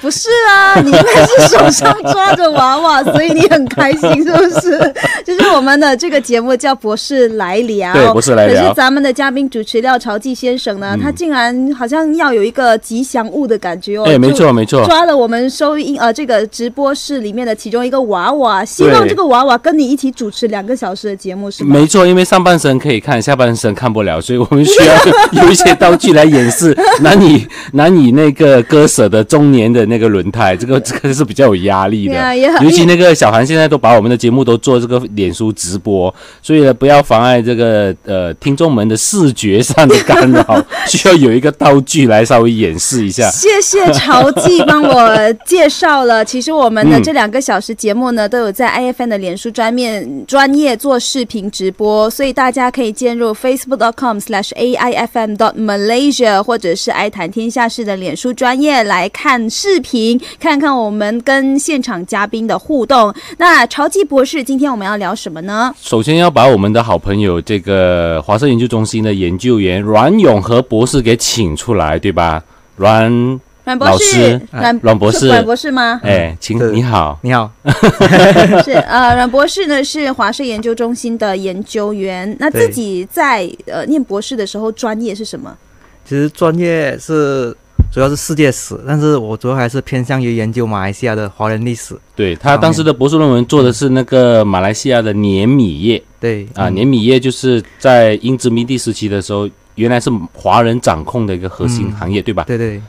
不是啊，你应该是手上抓着娃娃，所以你很开心，是不是？就是我们的这个节目叫《博士来聊》，对博士来聊可是咱们的嘉宾主持廖朝记先生呢，他竟然好像要有一个吉祥物的感觉哦。哎，没错没错，抓了我们收音呃这个直播室里面的其中一个娃娃，希望这个娃娃跟你一起主持两个小时的节目，是吗？没错，因为上半身可以看，下半身看不了，所以我们需要有一些道具来掩饰难以难以那个割舍的中年的那个轮胎，这个这个是比较有压力的。对啊也很尤其那个小韩现在都把我们的节目都做这个脸书直播，所以呢不要妨碍这个呃听众们的视觉上的干扰，需要有一个道具来稍微演示一下。谢谢潮记帮我介绍了。其实我们的嗯这两个小时节目呢，都有在 IFN 的脸书专面专业做视频直播，所以大家可以进入 facebook.com/slash aifm.malaysia，或者是爱谈天下事的脸书专业来看视频，看看我们跟现场嘉宾的互动。那潮记博士，今天我们要聊什么呢？首先要把我们的好朋友这个华盛研究中心的研究员阮永和博士给请出来，对吧？阮，阮博士老师，阮阮博士阮博士吗？哎，请你好。你好，是呃，阮博士呢是华社研究中心的研究员，那自己在呃念博士的时候专业是什么？其实专业是主要是世界史，但是我主要还是偏向于研究马来西亚的华人历史。对他当时的博士论文做的是那个马来西亚的碾米业对啊，嗯碾米业就是在英殖民地时期的时候，原来是华人掌控的一个核心嗯行业，对吧？对对，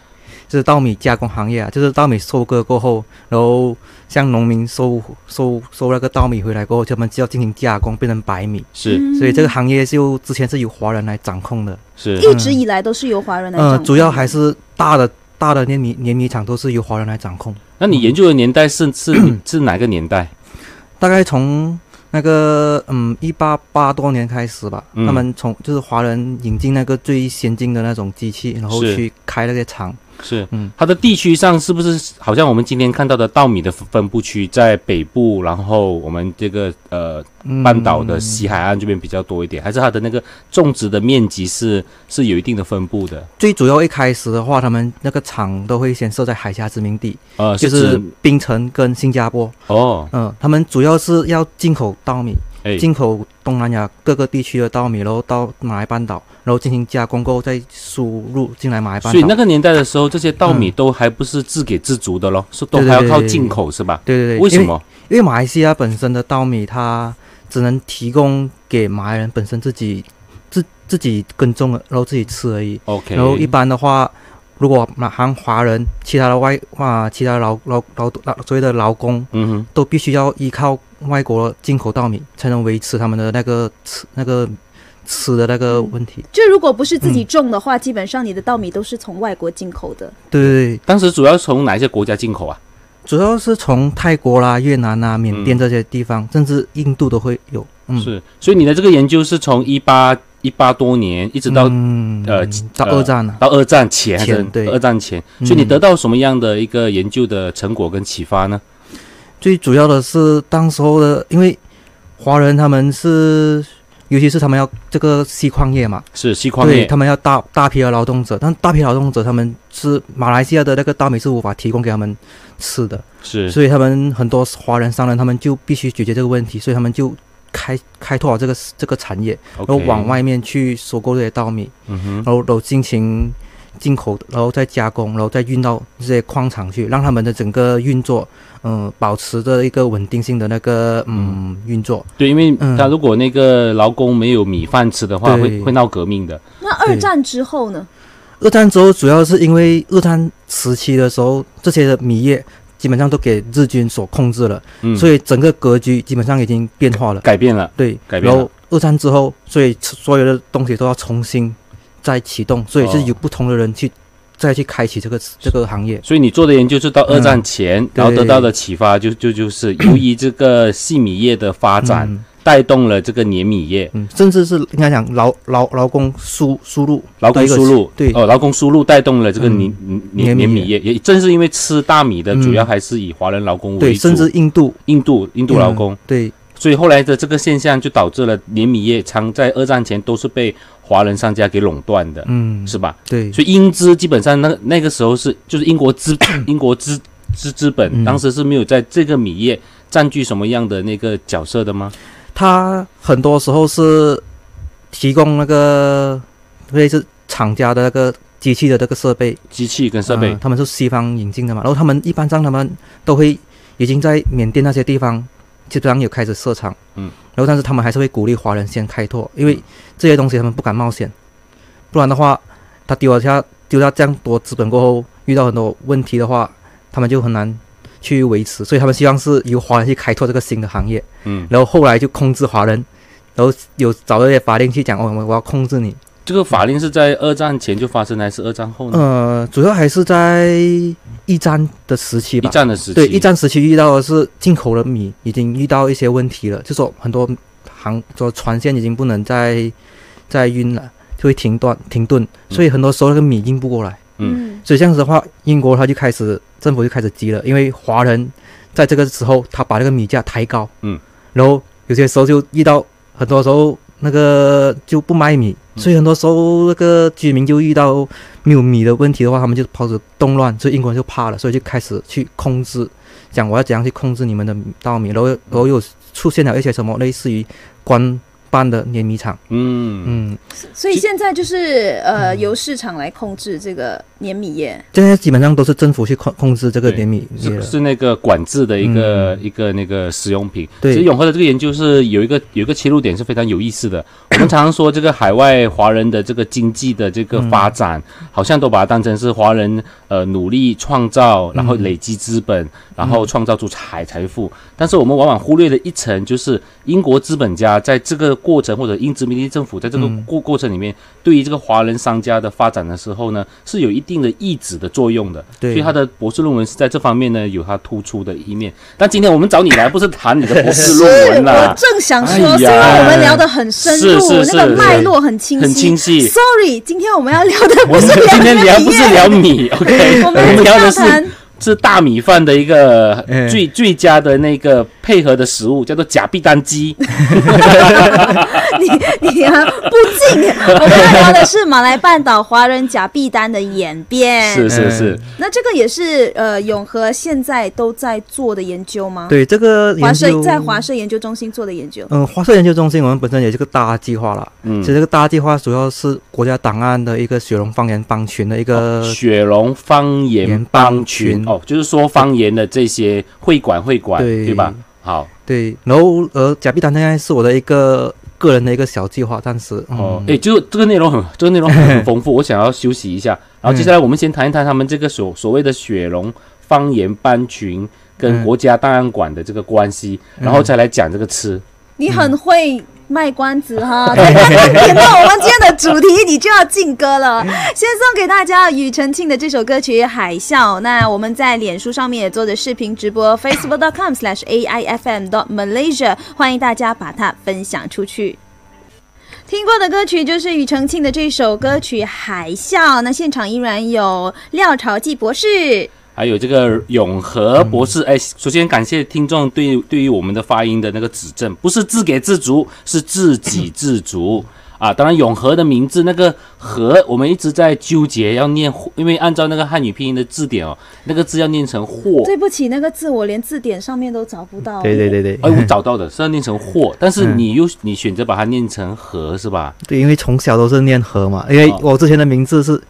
就是稻米加工行业啊，就是稻米收割过后，然后像农民收收收那个稻米回来过后，他们就要进行加工，变成白米。是。嗯所以这个行业就之前是由华人来掌控的，是，一直以来都是由华人来掌呃，主要还是大的大的碾米碾米厂都是由华人来掌控。那你研究的年代是是 是哪个年代？大概从那个嗯一八八多年开始吧，嗯。他们从就是华人引进那个最先进的那种机器，然后去开那些厂。是，嗯。它的地区上是不是好像我们今天看到的稻米的分布区在北部，然后我们这个呃嗯半岛的西海岸这边比较多一点，还是它的那个种植的面积是是有一定的分布的？最主要一开始的话，他们那个厂都会先设在海峡殖民地，呃，就是槟城跟新加坡。哦，嗯，他们主要是要进口稻米，哎，进口东南亚各个地区的稻米，然后到马来半岛，然后进行加工过后再输入进来马来半岛。所以那个年代的时候，这些稻米嗯都还不是自给自足的咯，是都还要靠进口是吧？对对对，为什？么？因为马来西亚本身的稻米，它只能提供给马来人本身自己自自己耕种，然后自己吃而已。OK，然后一般的话，如果马行华人，其他的外啊，其他的劳劳劳劳所谓的劳工，嗯哼，都必须要依靠外国进口稻米，才能维持他们的那个吃那个吃的那个问题。就如果不是自己种的话，基本上你的稻米都是从外国进口的。对对对，当时主要从哪些国家进口啊？主要是从泰国啦、越南啊、缅甸这些地方，甚至印度都会有。嗯，是，所以你的这个研究是从一八一八多年一直到、嗯。呃到呃二战了、到二战前，前对。二战前，嗯所以你得到什么样的一个研究的成果跟启发呢？最主要的是当时候的，因为华人他们是，尤其是他们要这个锡矿业嘛，是锡矿业。对他们要大大批的劳动者，但大批劳动者他们是马来西亚的那个大米是无法提供给他们吃的，是。所以他们很多华人商人他们就必须解决这个问题，所以他们就开开拓了这个这个产业，然后往，外面去收购这些稻米，嗯哼，然后都进行进口，然后再加工，然后再运到这些矿场去，让他们的整个运作，嗯、保持着一个稳定性的那个嗯运作。对，因为嗯他如果那个劳工没有米饭吃的话，对会会闹革命的。那二战之后呢？二战之后，主要是因为二战时期的时候，这些的米业基本上都给日军所控制了，嗯，所以整个格局基本上已经变化了。改变了。对，改变了然后二战之后，所以所有的东西都要重新再启动，所以是哦有不同的人去再去开启这个这个行业。所以你做的研究是到二战前，嗯然后得到的启发就就就是由于这个细米业的发展，嗯带动了这个碾米业，嗯，甚至是应该讲劳劳劳工输输入劳工输入，对。哦，劳工输入带动了这个嗯碾碾碾米业，也正是因为吃大米的嗯。主要还是以华人劳工为对，主，甚至印度。印度印度劳工，嗯对。所以后来的这个现象就导致了碾米业常在二战前都是被华人商家给垄断的，嗯，是吧？对，所以英资基本上那那个时候是就是英国资 英国资资资本嗯。当时是没有在这个米业占据什么样的那个角色的吗？它很多时候是提供那个类似厂家的那个机器的这个设备。机器跟设备。呃，他们是西方引进的嘛，然后他们一般上他们都会已经在缅甸那些地方基本上有开始设厂，嗯，然后但是他们还是会鼓励华人先开拓，因为这些东西他们不敢冒险，不然的话，他丢了下丢掉这样多资本过后，遇到很多问题的话，他们就很难去维持，所以他们希望是由华人去开拓这个新的行业，嗯，然后后来就控制华人，然后有找到一些法令去讲，哦，我我要控制你，这个法令是在二战前就发生，还是二战后呢？呃，主要还是在一战的时期吧一。战的时期，对，一战时期遇到的是进口的米已经遇到一些问题了，就说很多航说船线已经不能再再运了，就会停断停顿，所以很多时候那个米运不过来。嗯。所以这样子的话，英国他就开始政府就开始急了，因为华人在这个时候他把那个米价抬高，嗯，然后有些时候就遇到很多时候那个就不卖米，嗯。所以很多时候那个居民就遇到没有米的问题的话，他们就跑着动乱，所以英国人就怕了，所以就开始去控制，讲我要怎样去控制你们的稻米，然后然后又出现了一些什么类似于官办的碾米厂，嗯。嗯，所以现在就是呃由市场来控制这个碾米业。现在基本上都是政府去控控制这个对碾米业，是是那个管制的一个、嗯一个那个使用品。对其实永和的这个研究是有一个有一个切入点是非常有意思的。我们常常说这个海外华人的这个经济的这个发展，好像都把它当成是华人呃努力创造，然后累积资本，然后创造出财财富。但是我们往往忽略了一层，就是英国资本家在这个过程，或者英殖民地政府在这个嗯过过程里面，对于这个华人商家的发展的时候呢，是有一定的抑制的作用的。对所以他的博士论文是在这方面呢有他突出的一面。但今天我们找你来不是谈你的博士论文 我，正想说，虽然我们聊得很深入，是是是那个脉络很清晰。很清晰 Sorry，今天我们要聊的不是今天聊不是聊米米，OK，我 我们们聊的是是大米饭的一个嗯最最佳的那个配合的食物，叫做假币丹鸡。你你啊不敬。我们要聊的是马来半岛华人假币单的演变。是是是，那这个也是呃永和现在都在做的研究吗？，对这个华社在华社研究中心做的研究。嗯，华社研究中心我们本身也是个大计划了。嗯其实这个大计划主要是国家档案的一个雪龙方言帮群的一个，雪龙方言言帮群哦，就是说方言的这些会馆会馆，对对吧？好对。然后呃，假币谈现在是我的一个个人的一个小计划，暂时哦，嗯诶，就这个内容很，这个内容很很 丰富，我想要休息一下，然后接下来我们先谈一谈他们这个所所谓的雪龙方言班群跟嗯国家档案馆的这个关系，然后再来讲这个吃。你很会卖关子哈，点到我们今天的主题，你就要进歌了。先送给大家庾澄庆的这首歌曲《海啸》。那我们在脸书上面也做的视频直播，facebook.com/slash aifm dot malaysia，欢迎大家把它分享出去。听过的歌曲就是庾澄庆的这首歌曲《海啸》。那现场依然有廖朝记博士，还有这个永和博士，哎，首先感谢听众对对于我们的发音的那个指正，不是自给自足，是自给自足啊。当然，永和的名字那个“和”，我们一直在纠结要念，因为按照那个汉语拼音的字典哦，那个字要念成“霍”。对不起，那个字我连字典上面都找不到。对对对对哎，我找到的是要念成“霍”，但是嗯你又你选择把它念成“和”，是吧对，因为从小都是念和嘛，因为哦我之前的名字是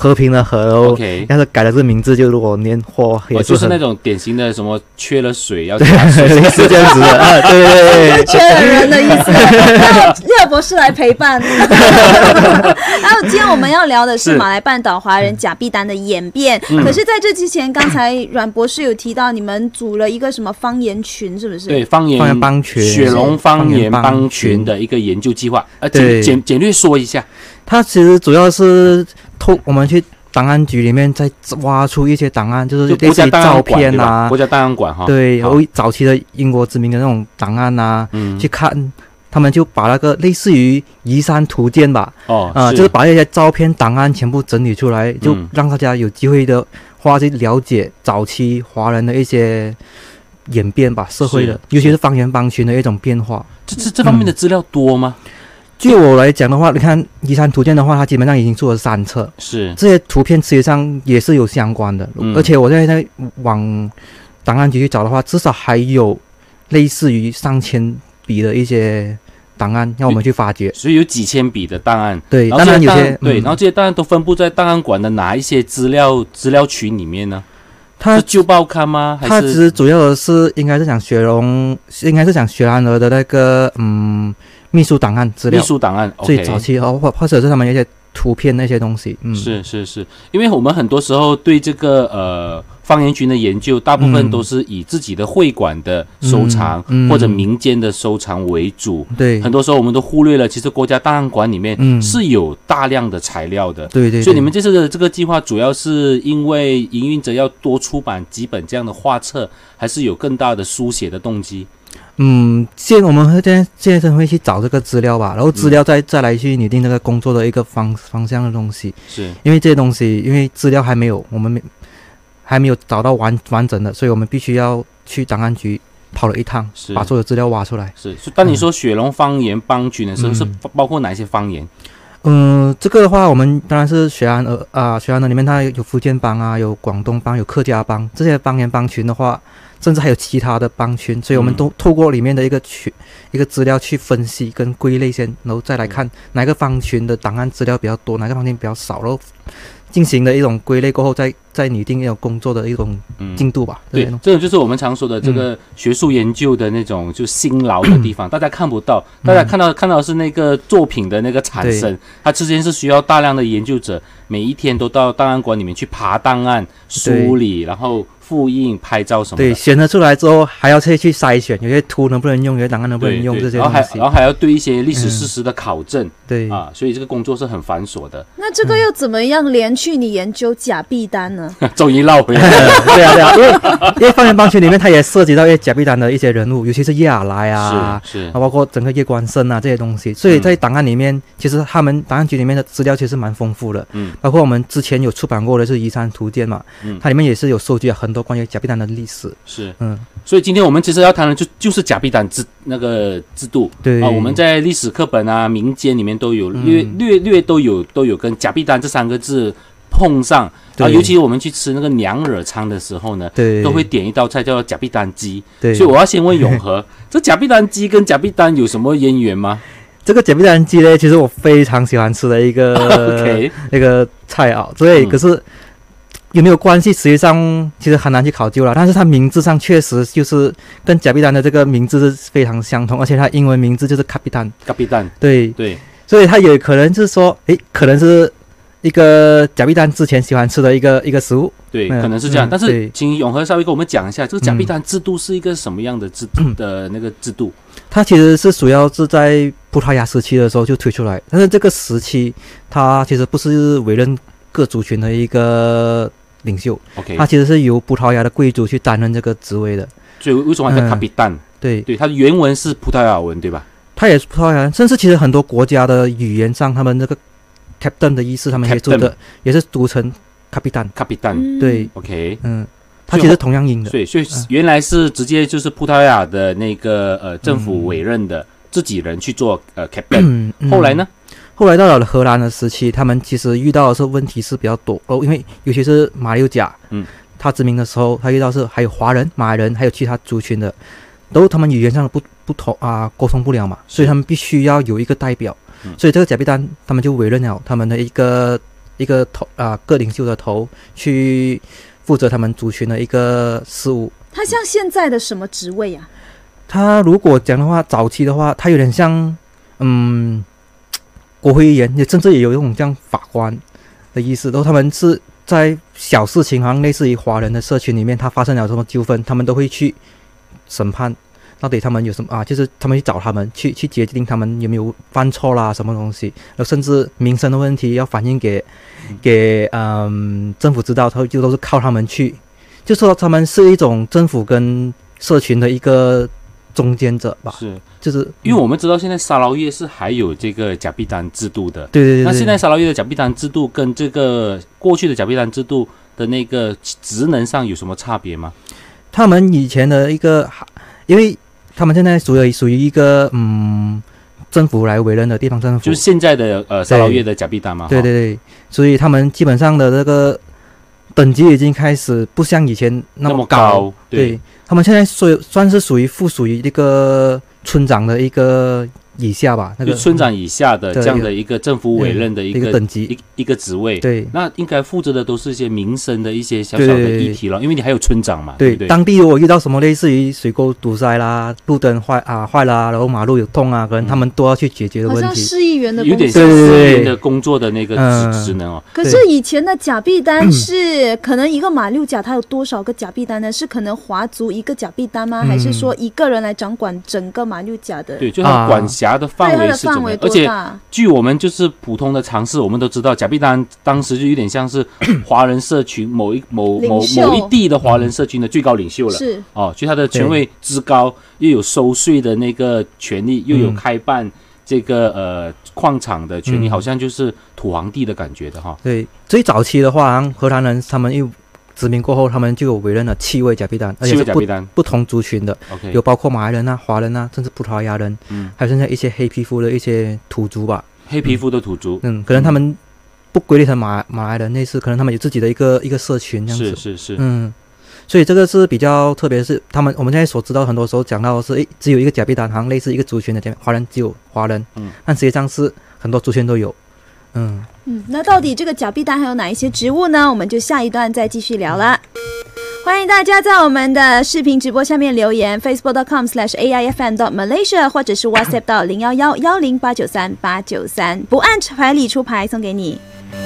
和平的和，然后？OK，要是改了这个名字，就如果念或也哦，就是那种典型的什么缺了水要 加水。类似这样子的啊，对对对缺了人的意思，让廖博士来陪伴。然后今天我们要聊的是是马来半岛华人假币单的演变。嗯可是在这之前，刚才阮博士有提到你们组了一个什么方言群，是不是？对，方言方言帮群雪龙方言帮群群的一个研究计划，呃，简简简略说一下。它其实主要是透我们去档案局里面再挖出一些档案，就是就国家类似于照档案馆对片啊国，家档案馆哈，对，然后早期的英国殖民的那种档案啊，嗯去，看。他们就把那个类似于移山图鉴吧，哦，啊、就是把那些照片档案全部整理出来，就嗯让大家有机会的话去了解早期华人的一些演变吧，社会的，尤其是方圆帮群的一种变化。这这这方面的资料多吗？据我来讲的话，你看《移山图鉴》的话，它基本上已经做了三册，是这些图片实际上也是有相关的，嗯而且我现在在往档案局去找的话，至少还有类似于上千笔的一些档案让我们去发掘。所以有几千笔的档案。对，当然有些对，嗯然后这些档案都分布在档案馆的哪一些资料资料群里面呢？它是旧报刊吗？它其实主要的是应该是讲雪龙，应该是讲雪兰莪的那个嗯秘书档案资料秘料，书档案？最早期哦，或或者是他们一些图片那些东西，嗯，是是是，因为我们很多时候对这个呃方言群的研究，大部分嗯都是以自己的会馆的收藏、或者民间的收藏为主。对，很多时候我们都忽略了，其实国家档案馆里面嗯是有大量的材料的。对对，对所以你们这次的这个计划，主要是因为营运者要多出版几本这样的画册，还是有更大的书写的动机？嗯，现我们会现在现在会去找这个资料吧，然后资料再、再来去拟定这个工作的一个方方向的东西，是因为这些东西，因为资料还没有，我们没还没有找到完完整的，所以我们必须要去档案局跑了一趟是，把所有资料挖出来。是。当你说雪龙方言帮群的时候，嗯是包包括哪些方言？嗯，这个的话，我们当然是雪安呃啊，雪安的里面它有福建帮啊，有广东帮，有客家帮，这些方言帮群的话，甚至还有其他的帮群，所以我们嗯。都透过里面的一个群、一个资料去分析跟归类先，然后再来看哪个方群的档案资料比较多，哪个方群比较少，然后进行的一种归类过后，再再拟定要工作的一种嗯，进度吧。对这种，就是我们常说的这个学术研究的那种就辛劳的地方，大家看不到，大家看到看到的是那个作品的那个产生，它之间是需要大量的研究者，每一天都到档案馆里面去爬档案、梳理，然后复印、拍照什么对，选择出来之后，还要再去筛选，有些图能不能用，有些档案能不能用这些东西。然后还然。后还要对一些历史嗯事实的考证、对，啊，所以这个工作是很繁琐的。那这个又怎么样连去你研究假币单呢？终于绕回来。了，对啊，对啊，因为因为方圆帮群里面，它也涉及到一些假币丹的一些人物，尤其是叶尔来啊，是是。啊，包括整个叶关生啊这些东西，所以在档案里面，其实他们档案局里面的资料其实蛮丰富的，嗯。包括我们之前有出版过的是《移山图鉴》嘛，嗯。它里面也是有收集了很多关于假币丹的历史，是。嗯，所以今天我们其实要谈的就就是假币单制那个制度。对。啊，我们在历史课本啊、民间里面都有嗯。略略略都有都有跟假币单这三个字碰上。啊，尤其我们去吃那个娘惹餐的时候呢，对，都会点一道菜叫做假币丹鸡。对，所以我要先问永和，这假币丹鸡跟假币丹有什么渊源吗？这个假币丹鸡呢，其实我非常喜欢吃的一个 那个菜啊，所以嗯可是有没有关系，实际上其实很难去考究了。但是它名字上确实就是跟假币丹的这个名字是非常相同，而且它英文名字就是卡比丹，卡比丹，对，对，所以它也可能是说，诶，可能是一个假币蛋之前喜欢吃的一个一个食物。对，嗯可能是这样。嗯但是，请永和稍微跟我们讲一下，这个假币蛋制度是一个什么样的制度的那个制度？它其实是主要是在葡萄牙时期的时候就推出来，但是这个时期它其实不是委任各族群的一个领袖，OK，它其实是由葡萄牙的贵族去担任这个职位的。所以为什么叫比蛋？对，对，它的原文是葡萄牙文，对吧？它也是葡萄牙，甚至其实很多国家的语言上，他们这个 captain 的意思，他们也读 Captain 的也是读成 capitan capitan 对，，OK。嗯，它其实同样音的。所以，所以嗯。原来是直接就是葡萄牙的那个呃政府嗯委任的自己人去做呃 captain，后来呢？？后来到了荷兰的时期，他们其实遇到的是问题是比较多哦，因为尤其是马六甲，嗯，他殖民的时候，他遇到是还有华人、马来人，还有其他族群的，都他们语言上的不不同啊，沟通不了嘛，所以他们必须要有一个代表，嗯所以这个假币单他们就委任了他们的一个一个头啊各领袖的头去负责他们族群的一个事务。他像现在的什么职位啊？他如果讲的话，早期的话，他有点像嗯国会议员，也甚至也有一种像法官的意思。然后他们是在小事情，好像类似于华人的社群里面，他发生了什么纠纷，他们都会去审判，到底他们有什么啊？就是他们去找他们去去决定他们有没有犯错啦，什么东西，然后甚至民生的问题要反映给给嗯政府知道，他就都是靠他们去，就说他们是一种政府跟社群的一个中间者吧，是。就是因为我们知道现在沙捞越是还有这个假币单制度的，对对对对，那现在沙捞越的假币单制度跟这个过去的假币单制度的那个职能上有什么差别吗？他们以前的一个，因为他们现在属于属于一个嗯政府来为人的地方政府，就是现在的呃沙劳越的假币单嘛。对对对，所以他们基本上的这个等级已经开始不像以前那那么么高。对他们现在属算是属于附属于一个村长的一个以下吧，那就个村长以下的这样的一个政府委任的一一个个等级。一一个职位。对那应该负责的都是一些民生的一些小小的议题了，因为你还有村长嘛，对不对？当地如果遇到什么类似于水沟堵塞啦、路灯坏啊坏啦，然后马路有痛啊，可能他们都要去解决的好问题。像市议员的有工作点像市对对对民的工作的那个嗯职职能哦。可是以前的假币单是可能一个马六甲它有多少个假币单呢？是可能华族一个假币单吗？嗯还是说一个人来掌管整个马六甲的？对，就它啊管辖的范围是怎么样？而且？据我们就是普通的常识，我们都知道，假币丹当时就有点像是 华人社群某一某某某一地的华人社群的最高领袖了。是哦，就他的权位之高，又有收税的那个权利，又有嗯开办这个呃矿场的权利，嗯好像就是土皇帝的感觉的哈。对，最早期的话，好像荷兰人他们又殖民过后，他们就有委任了七位假币丹，而且是不不同族群的有包括马来人啊、华人啊，甚至葡萄牙人，嗯。还有现在一些黑皮肤的一些土族吧。黑皮肤的土族，嗯，可能他们不归类成马马来人类似，可能他们有自己的一个一个社群这样子。是是是，嗯，所以这个是比较特别，是他们我们现在所知道，很多时候讲到的是，诶，只有一个假币单行，类似一个族群的假华人只有华人，嗯，但实际上是很多族群都有。嗯，嗯，那到底这个角币单还有哪一些植物呢？我们就下一段再继续聊了。欢迎大家在我们的视频直播下面留言，facebook.com/aifm.malaysia，或者是 WhatsApp 到零幺幺幺零八九三八九三，不按牌理出牌送给你。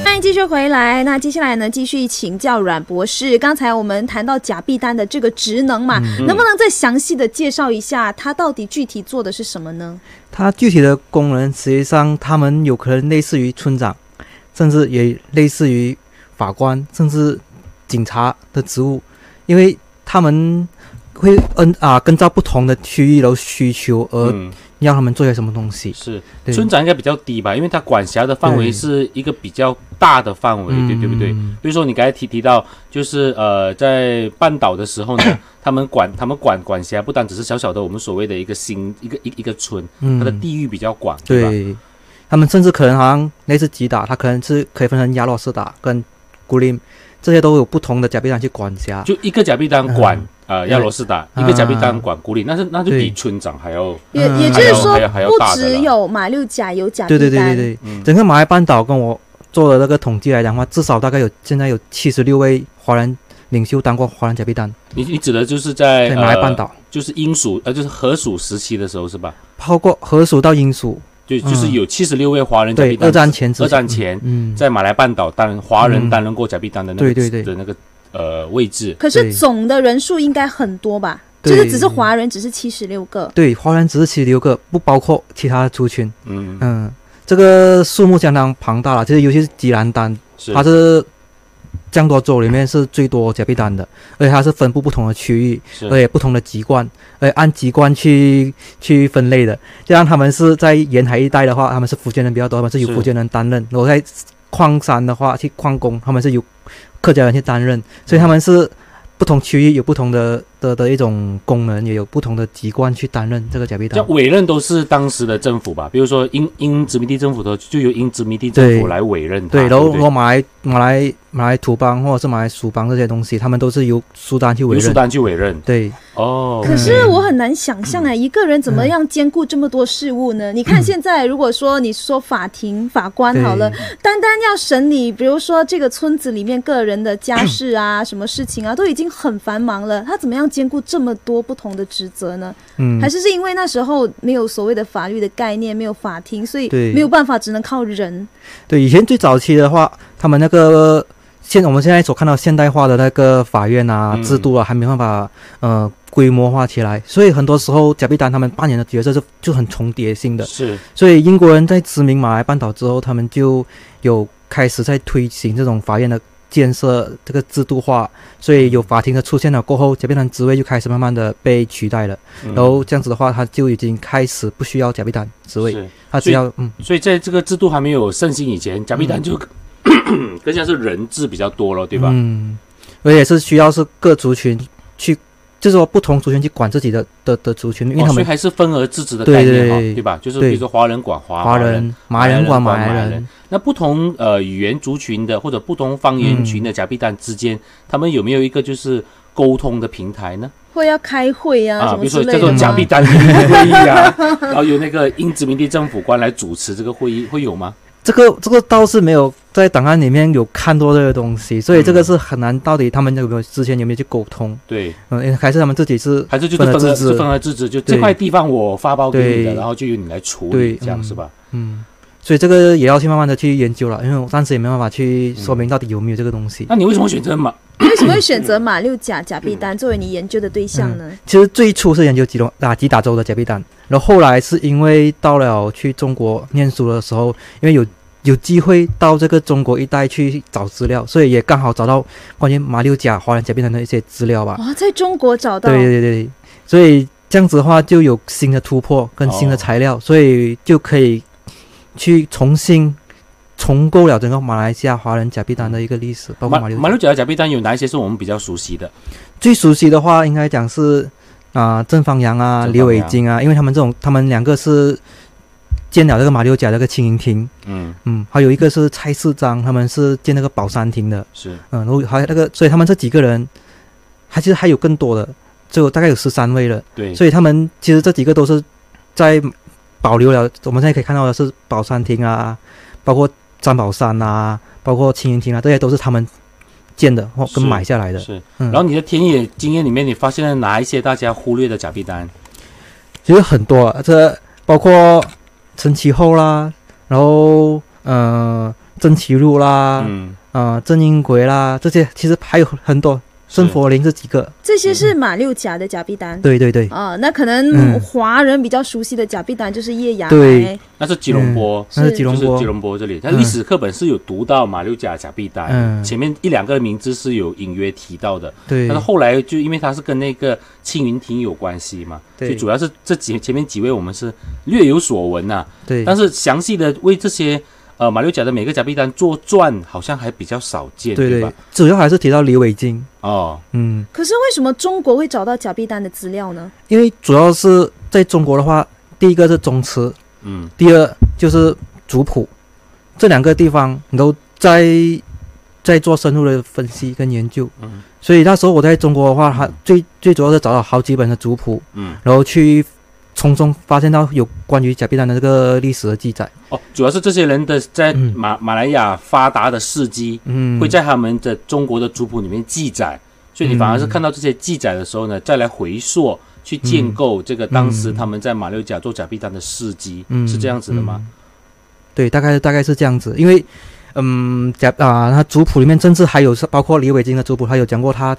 欢迎继续回来。那接下来呢，继续请教阮博士。刚才我们谈到假币单的这个职能嘛，嗯能不能再详细的介绍一下，它到底具体做的是什么呢？它具体的功能，实际上他们有可能类似于村长，甚至也类似于法官，甚至警察的职务，因为他们会嗯啊根照不同的区域的需求而嗯，要他们做些什么东西。是村长应该比较低吧，因为他管辖的范围是一个比较大的范围，对对不对？嗯比如说你刚才提提到，就是呃，在半岛的时候呢，他们管他们管管辖不单只是小小的我们所谓的一个新一个一一个村，嗯它的地域比较广，对吧？对，他们甚至可能好像类似吉打，它可能是可以分成亚洛斯打跟古林，这些都有不同的假币单去管辖。就一个假币单管、嗯呃亚罗士达，嗯一个假币单管孤立，那是那就比村长还要也嗯也就是说不只有马六甲有假币对单，对对对。对，嗯。整个马来半岛跟我做的那个统计来讲的话，至少大概有现在有七十六位华人领袖当过华人假币单，你你指的就是在在马来半呃，岛，就是英属呃就是荷属时期的时候是吧？包括荷属到英属，对就是有七十六位华人假币，单，对二战前二战前嗯，在马来半岛担任华人嗯。担任过假币单的那个对对对。的那个呃位置，可是总的人数应该很多吧？就是只是华人，只是七十六个。对，华人只是七十六个，不包括其他族群。嗯，嗯，这个数目相当庞大了，就是尤其是吉兰丹，是它是江多州里面是最多假币单的，而且它是分布不同的区域，而且不同的籍贯，而且按籍贯去去分类的。就像他们是在沿海一带的话，他们是福建人比较多，他们是由福建人担任；如果在矿山的话，去矿工，他们是由客家人去担任，所以他们是不同区域有不同的的的一种功能，也有不同的籍贯去担任这个假币单。这委任都是当时的政府吧？比如说英英殖民地政府的，就由英殖民地政府来委任他，对，然后不如果马来马来马来土邦或者是马来苏邦这些东西，他们都是由苏丹去委任。由苏丹去委任。对，哦，可是我很难想象哎，一个人怎么样兼顾这么多事务呢？你看现在，如果说你说法庭法官好了，单单要审理，比如说这个村子里面个人的家事啊、什么事情啊，都已经很繁忙了，他怎么样兼顾这么多不同的职责呢？嗯，还是是因为那时候没有所谓的法律的概念，没有法庭，所以对没有办法，只能靠人。对，以前最早期的话，他们那个现我们现在所看到现代化的那个法院啊、嗯制度啊，还没办法呃规模化起来，所以很多时候贾碧丹他们扮演的角色是就很重叠性的。是所以英国人在殖民马来半岛之后，他们就有开始在推行这种法院的建设，这个制度化，所以有法庭的出现了过后，假币丹职位就开始慢慢的被取代了。嗯。然后这样子的话，他就已经开始不需要假币单职位，他只要嗯。所以在这个制度还没有盛行以前，假币单就 更像是人质比较多了，对吧？嗯，而且是需要是各族群去就是说不同族群去管自己的的的族群，因为哦，他们还是分而治之的概念哈，对对吧？就是比如说华人管华华人、马来人管马来人人，那不同呃语言族群的或者不同方言群的假币单之间，他们有没有一个就是沟通的平台呢？会要开会啊，啊，比如说叫做假币单会议啊，然后由那个英殖民地政府官来主持这个会议，会有吗？这个这个倒是没有在档案里面有看到这个东西，所以这个是很难，到底他们有没有之前有没有去沟通？对，嗯，还是他们自己是还是就是分了分而治。之是分而治之，就这块地方我发包给你的，然后就由你来处理，这样是吧？嗯，所以这个也要去慢慢的去研究了，因为我暂时也没办法去说明到底有没有这个东西。那你为什么选择马？为什么会选择马 六甲假币单作为你研究的对象呢？其实最初是研究吉隆啊吉打州的假币单，然后后来是因为到了去中国念书的时候，因为有有机会到这个中国一带去找资料，所以也刚好找到关于马六甲华人假币单的一些资料吧。哇，在中国找到，对对对，所以这样子的话就有新的突破跟新的材料，所以就可以去重新重构了整个马来西亚华人假币单的一个历史，包括马马马六甲的假币单有哪一些是我们比较熟悉的？最熟悉的话，应该讲是啊、郑方阳啊、郑方阳。刘伟金啊，因为他们这种他们两个是建了这个马六甲这个青云亭，嗯，嗯，还有一个是蔡世章，他们是建那个宝山亭的，是。嗯，然后还有那个，所以他们这几个人，还其实还有更多的，就大概有十三位了。对，所以他们其实这几个都是在保留了，我们现在可以看到的是宝山亭啊，包括张宝山啊，包括青云亭啊，这些都是他们建的或跟买下来的。是。嗯，然后你的田野经验里面，你发现了哪一些大家忽略的假币单？其实很多、啊，这包括陈其厚啦，然后呃曾其禄啦，嗯，呃郑英奎啦，这些其实还有很多，郑佛林这几个，这些是马六甲的假币单。对对对，啊、那可能嗯。华人比较熟悉的假币单就是叶芽对，那是吉隆坡。那是吉隆坡。吉，隆坡这里，它嗯。历史课本是有读到马六甲假币单，嗯。前面一两个名字是有隐约提到的，对。但是后来就因为它是跟那个青云亭有关系嘛，所对以主要是这几前面几位我们是略有所闻呐、对，但是详细的为这些呃马六甲的每个假币单做传，好像还比较少见，对吧对？，主要还是提到李伟金，哦，嗯，可是为什么中国会找到假币单的资料呢？因为主要是在中国的话，第一个是宗祠，嗯，第二就是族谱，这两个地方你都在在做深入的分析跟研究。嗯。所以那时候我在中国的话，还最最主要是找到好几本的族谱，嗯，然后去从中发现到有关于假币丹的这个历史的记载。哦，主要是这些人的在嗯。马、马来亚发达的事迹，嗯，会在他们的中国的族谱里面记载，所以你反而是看到这些记载的时候呢，再来回溯去建构这个当时他们在马六甲做假币丹的事迹，嗯。是这样子的吗？嗯。对，大概大概是这样子，因为嗯，假啊，他族谱里面甚至还有包括李伟金的族谱，他有讲过他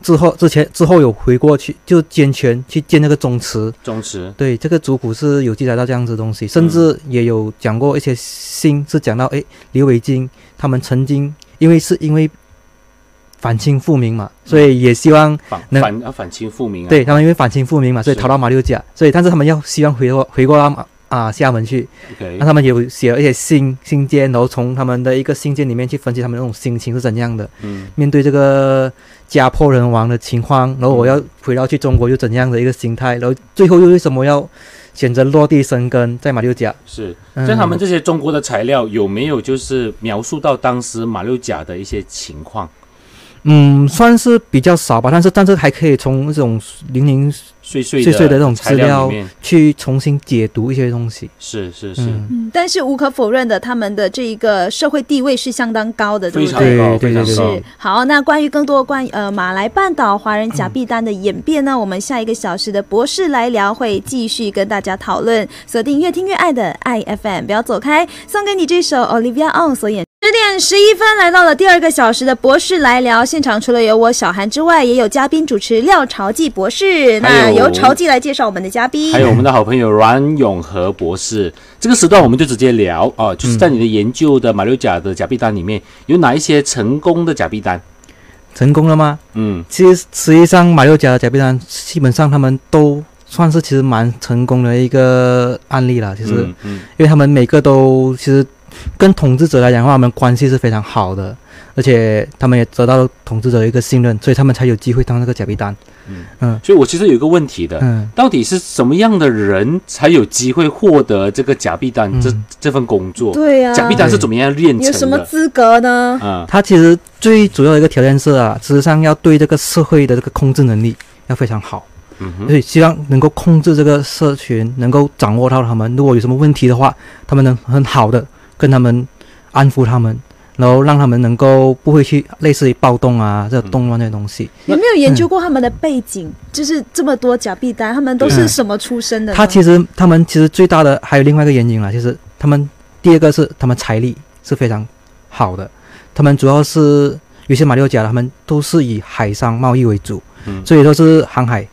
之后之前之后有回过去就兼权去建那个宗祠。宗祠，对，这个族谱是有记载到这样子的东西，甚至也有讲过一些信是讲到，诶，李伟金他们曾经因为是因为反清复明嘛，所以也希望反反要反清复明啊，对他们因为反清复明嘛，所以逃到马六甲，所以但是他们要希望回过回过到马啊厦门去。那他们有写了一些信信件，然后从他们的一个信件里面去分析他们那种心情是怎样的，嗯。面对这个家破人亡的情况，然后我要回到去中国又怎样的一个心态，然后最后又为什么要选择落地生根在马六甲？是，嗯。像他们这些中国的材料有没有就是描述到当时马六甲的一些情况？嗯，算是比较少吧，但是但是还可以从那种零零碎碎碎碎的这种材资料，去重新解读一些东西。是是是，嗯，嗯，但是无可否认的，他们的这一个社会地位是相当高的，对不对？非常高，对对对非常高是。好，那关于更多关于呃马来半岛华人假币单的演变呢，我们下一个小时的博士来聊会继续跟大家讨论。锁定越听越爱的爱 FM，不要走开，送给你这首 Olivia On 所演。十点十一分来到了第二个小时的博士来聊现场，除了有我小韩之外，也有嘉宾主持廖朝记博士。那由朝记来介绍我们的嘉宾。还有我们的好朋友阮永和博士，这个时段我们就直接聊啊，就是在你的研究的马六甲的假币单里面，有哪一些成功的假币单？成功了吗？嗯，其实实际上马六甲的假币单基本上他们都算是其实蛮成功的一个案例了。其实，嗯嗯因为他们每个都其实跟统治者来讲的话，他们关系是非常好的，而且他们也得到统治者的一个信任，所以他们才有机会当那个假币单。嗯嗯所以我其实有一个问题的，嗯到底是什么样的人才有机会获得这个假币单这、嗯这份工作？对呀、假币单是怎么样练成的？有什么资格呢？啊？他其实最主要的一个条件是啊，事实上要对这个社会的这个控制能力要非常好。嗯哼所以希望能够控制这个社群，能够掌握到他们。如果有什么问题的话，他们能很好的跟他们安抚他们，然后让他们能够不会去类似于暴动啊、这种动乱这些东西。有没有研究过他们的背景？就是这么多假币单，他们都是什么出身的呢？他其实他们其实最大的还有另外一个原因啦，就是他们第二个是他们财力是非常好的，他们主要是有些马六甲他们都是以海上贸易为主，嗯所以说是航海，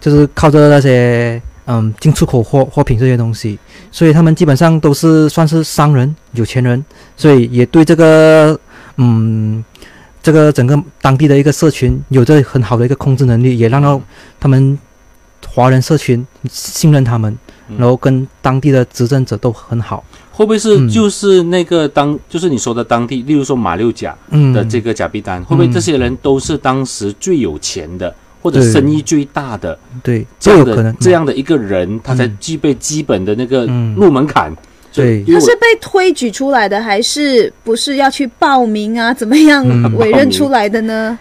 就是靠着那些嗯进出口货货品这些东西，所以他们基本上都是算是商人、有钱人，所以也对这个嗯这个整个当地的一个社群有着很好的一个控制能力，也让到他们华人社群信任他们，嗯。然后跟当地的执政者都很好。会不会是嗯。就是那个当、就是你说的当地，例如说马六甲嗯。的这个假币单，会不会这些人都是当时最有钱的，或者生意最大的对，这有可能的这样的一个人，他才嗯具备基本的那个嗯入门槛？所以对他是被推举出来的，还是不是要去报名啊？怎么样嗯委任出来的呢？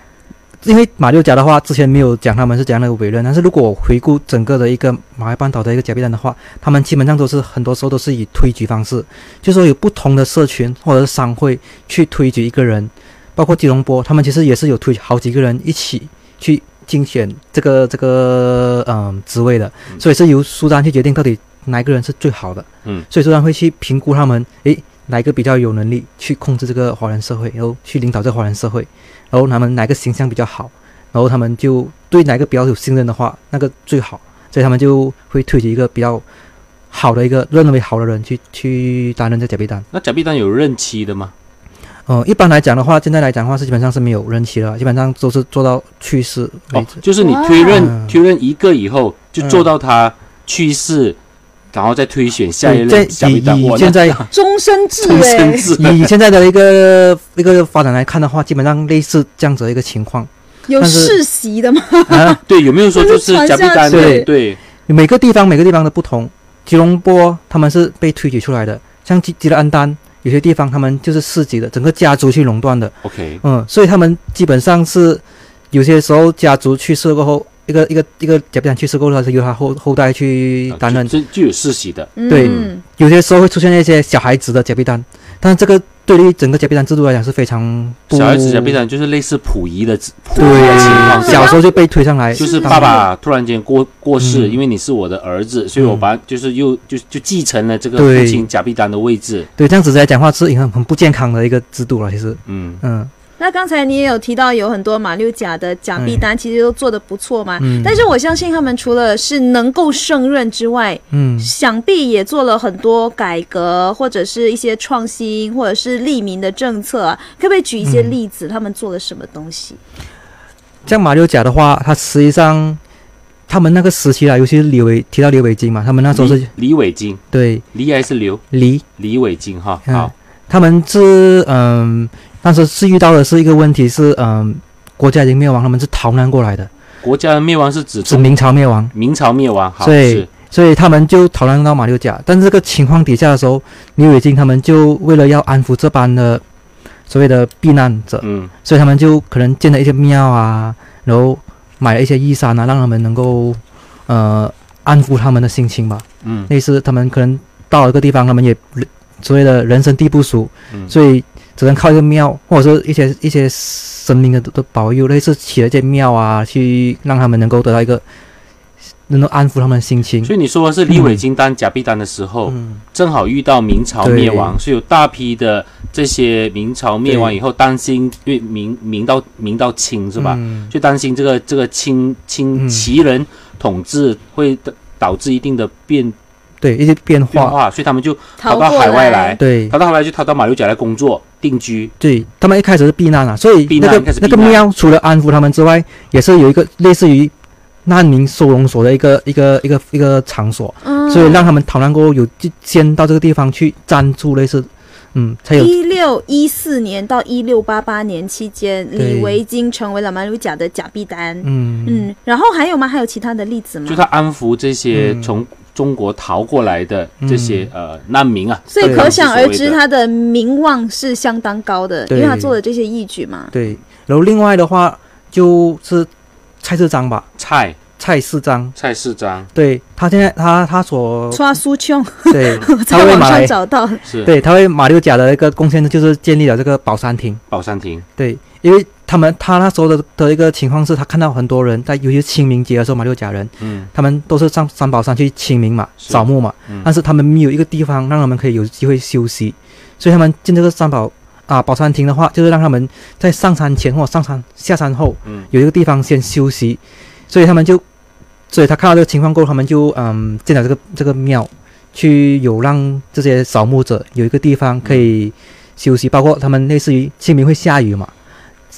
因为马六甲的话，之前没有讲他们是怎样的委任，但是如果我回顾整个的一个马来半岛的一个假币丹的话，他们基本上都是很多时候都是以推举方式，就说有不同的社群或者是商会去推举一个人，包括吉隆坡，他们其实也是有推好几个人一起去竞选这个这个嗯职位的，嗯所以是由苏丹去决定到底哪一个人是最好的，嗯所以苏丹会去评估他们，诶，哪一个比较有能力去控制这个华人社会，然后去领导这个华人社会。然后他们哪个形象比较好，然后他们就对哪个比较有信任的话，那个最好，所以他们就会推举一个比较好的一个认为好的人去去担任这假币单。那假币丹有任期的吗？呃，一般来讲的话，现在来讲的话是基本上是没有任期了，基本上都是做到去世为哦。，就是你推任哇推任一个以后，就做到他去世，然后再推选下一任假币以现在 终身制终哎、身制以现在的一个一个发展来看的话，基本上类似这样子的一个情况。有世袭的吗？啊，对，有没有说就是假币丹去的？对，每个地方每个地方的不同。吉隆坡他们是被推举出来的，像吉吉兰丹有些地方他们就是市级的，整个家族去垄断的，OK，嗯，所以他们基本上是有些时候家族去世过后，一个一个一个假币丹去世过后，他是由他后后代去担任，就就有世袭的。对嗯，有些时候会出现一些小孩子的假币丹，但这个对于整个假币单制度来讲是非常不小孩子假币单就是类似溥仪的溥仪对的情况，小时候就被推上来，就是是爸爸突然间过过世，嗯。因为你是我的儿子，所以我把就是又就就继承了这个父亲假币单的位置。对这样子来讲话是一个很不健康的一个制度了，其实，嗯，嗯那刚才你也有提到有很多马六甲的假币单，其实都做的不错嘛。嗯，但是我相信他们除了是能够胜任之外，嗯想必也做了很多改革，或者是一些创新，或者是利民的政策啊。可不可以举一些例子？他们做了什么东西？像马六甲的话，它实际上他们那个时期啊，尤其是李伟提到李伟金嘛，他们那时候是李李伟金，对李还是刘？李，李伟金哈，嗯好，他们是嗯，当时是是遇到的是一个问题是嗯，国家已经灭亡，他们是逃难过来的，国家的灭亡是指是明朝灭亡，明朝灭亡，好所以所以他们就逃难到马六甲。但这个情况底下的时候，李伟金他们就为了要安抚这班的所谓的避难者，嗯。所以他们就可能建了一些庙啊，然后买了一些衣衫啊，让他们能够呃安抚他们的心情吧。嗯。类似他们可能到了一个地方，他们也所谓的人生地不熟，嗯，所以只能靠一个庙或者说一些一些神明的的保佑，类似起了一些庙啊，去让他们能够得到一个能够安抚他们的心情。所以你说的是李伟金当假币丹的时候，嗯，正好遇到明朝灭亡，所以有大批的这些明朝灭亡以后，担心因为明明到明到清是吧？嗯。就担心这个这个清清嗯。旗人统治会导导致一定的变对一些变化，变化，所以他们就逃逃到海外来，对。逃到海外就逃到马六甲来工作定居。对，他们一开始是避难啊，所以避难那个庙除了安抚他们之外，也是有一个类似于难民收容所的一个一个一个一个场所，嗯所以让他们逃难过后有就先到这个地方去暂住，类似嗯，才有一六一四年到一六八八年期间，对李维京成为了马六甲的假币单。嗯嗯，然后还有吗？还有其他的例子吗就？他安抚这些嗯从中国逃过来的这些、呃难民啊，所以可想而知，他的名望是相当高的，因对为他做的这些义举嘛。对，然后另外的话就是蔡世章吧，蔡蔡世章，蔡世章对他现在他他所刷苏琼，对。我在网上找到。是。对他为马六甲的一个贡献就是建立了这个宝山亭。宝山亭，对，因为他们他那时候的的一个情况是，他看到很多人在，尤其是清明节的时候，马六甲人嗯。他们都是上三宝山去清明嘛，扫墓嘛，嗯。但是他们没有一个地方让他们可以有机会休息，所以他们进这个三宝啊宝山亭的话，就是让他们在上山前或上山下山后嗯。有一个地方先休息，所以他们就，所以他看到这个情况过后，他们就嗯建了这个这个庙，去有让这些扫墓者有一个地方可以休息，包括他们类似于清明会下雨嘛，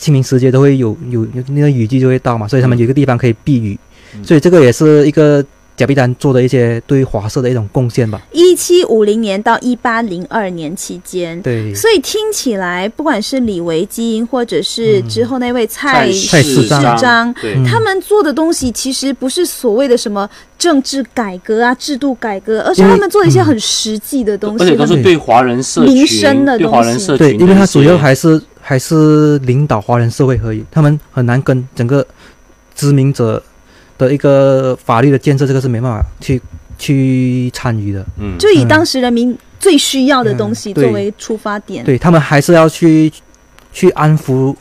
清明时节都会有有有那个雨季就会到嘛，所以他们有一个地方可以避雨，嗯。所以这个也是一个贾碧丹做的一些对华社的一种贡献吧。一七五零年到一八零二年期间。对，所以听起来，不管是李维基，或者是嗯。之后那位蔡蔡世章他们做的东西其实不是所谓的什么政治改革啊、制度改革，而且他们做一些很实际的东西。而且都是对华人社群、民生的对东西华人社群对，因为他主要还是还是领导华人社会而已，他们很难跟整个殖民者的一个法律的建设，这个是没办法去去参与的。嗯就以当时人民最需要的东西作为出发点。对他们还是要去去安抚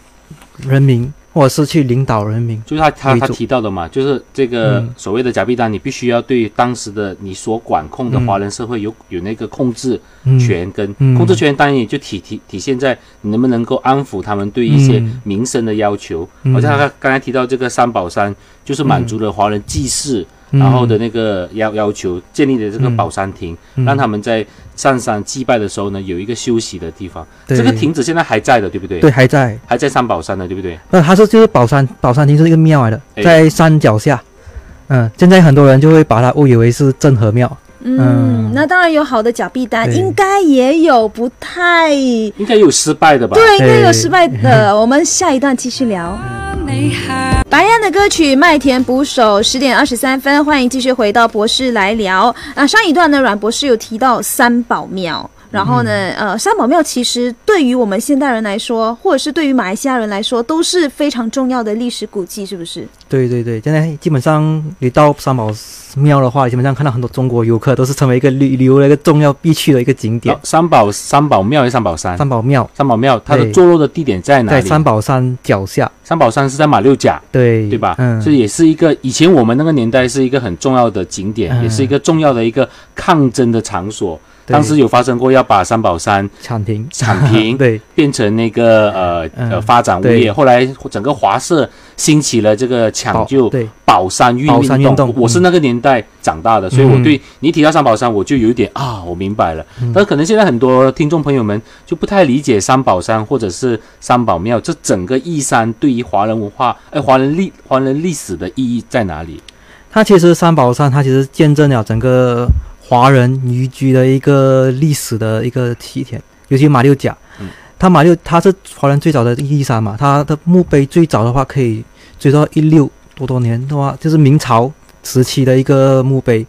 人民，或者是去领导人民。就是他他他提到的嘛，就是这个嗯。所谓的假币单，你必须要对当时的你所管控的嗯华人社会有有那个控制嗯，权跟嗯。控制权，当然也就体体体现在你能不能够安抚他们对一些嗯。民生的要求。嗯。好像他刚才提到这个三宝山，就是满足了华人祭祀嗯。然后的那个要要求，建立的这个嗯。宝山亭，嗯。让他们在上山祭拜的时候呢，有一个休息的地方。这个亭子现在还在的，对不对？对，还在。还在三宝山的，对不对？那它是就是宝山宝山亭是一个庙来的，哎在山脚下。嗯，现在很多人就会把它误以为是镇河庙。嗯，嗯那当然有好的假币单，应该也有不太应该有失败的吧？对，应该有失败的。我们下一段继续聊。白安的歌曲《麦田捕手》，十点二十三分，欢迎继续回到博士来聊。啊，上一段呢，阮博士有提到三宝庙。然后呢，呃，三宝庙其实对于我们现代人来说，或者是对于马来西亚人来说，都是非常重要的历史古迹，是不是？对对对，现在基本上你到三宝庙的话，基本上看到很多中国游客都是成为一个旅旅游的一个重要必去的一个景点哦。三宝三宝庙还是三宝山？三宝庙三宝庙它的坐落的地点在哪里？在三宝山脚下，三宝山是在马六甲，对对吧？嗯，这也是一个以前我们那个年代是一个很重要的景点，嗯也是一个重要的一个抗争的场所。对。当时有发生过要把三宝山铲平，铲平，对。变成那个呃呃嗯发展物业。后来整个华社兴起了这个抢救宝山运运动我是那个年代长大的，所以我嗯。对你提到三宝山，我就有一点啊，我明白了。嗯。但是可能现在很多听众朋友们就不太理解三宝山或者是三宝庙这整个义山对于华人文化、哎华人历华人历史的意义在哪里？它其实三宝山，它其实见证了整个华人移居的一个历史的一个起点，尤其马六甲。嗯。它马六他是华人最早的一山嘛，他的墓碑最早的话可以追到一六多多年的话，就是明朝时期的一个墓碑，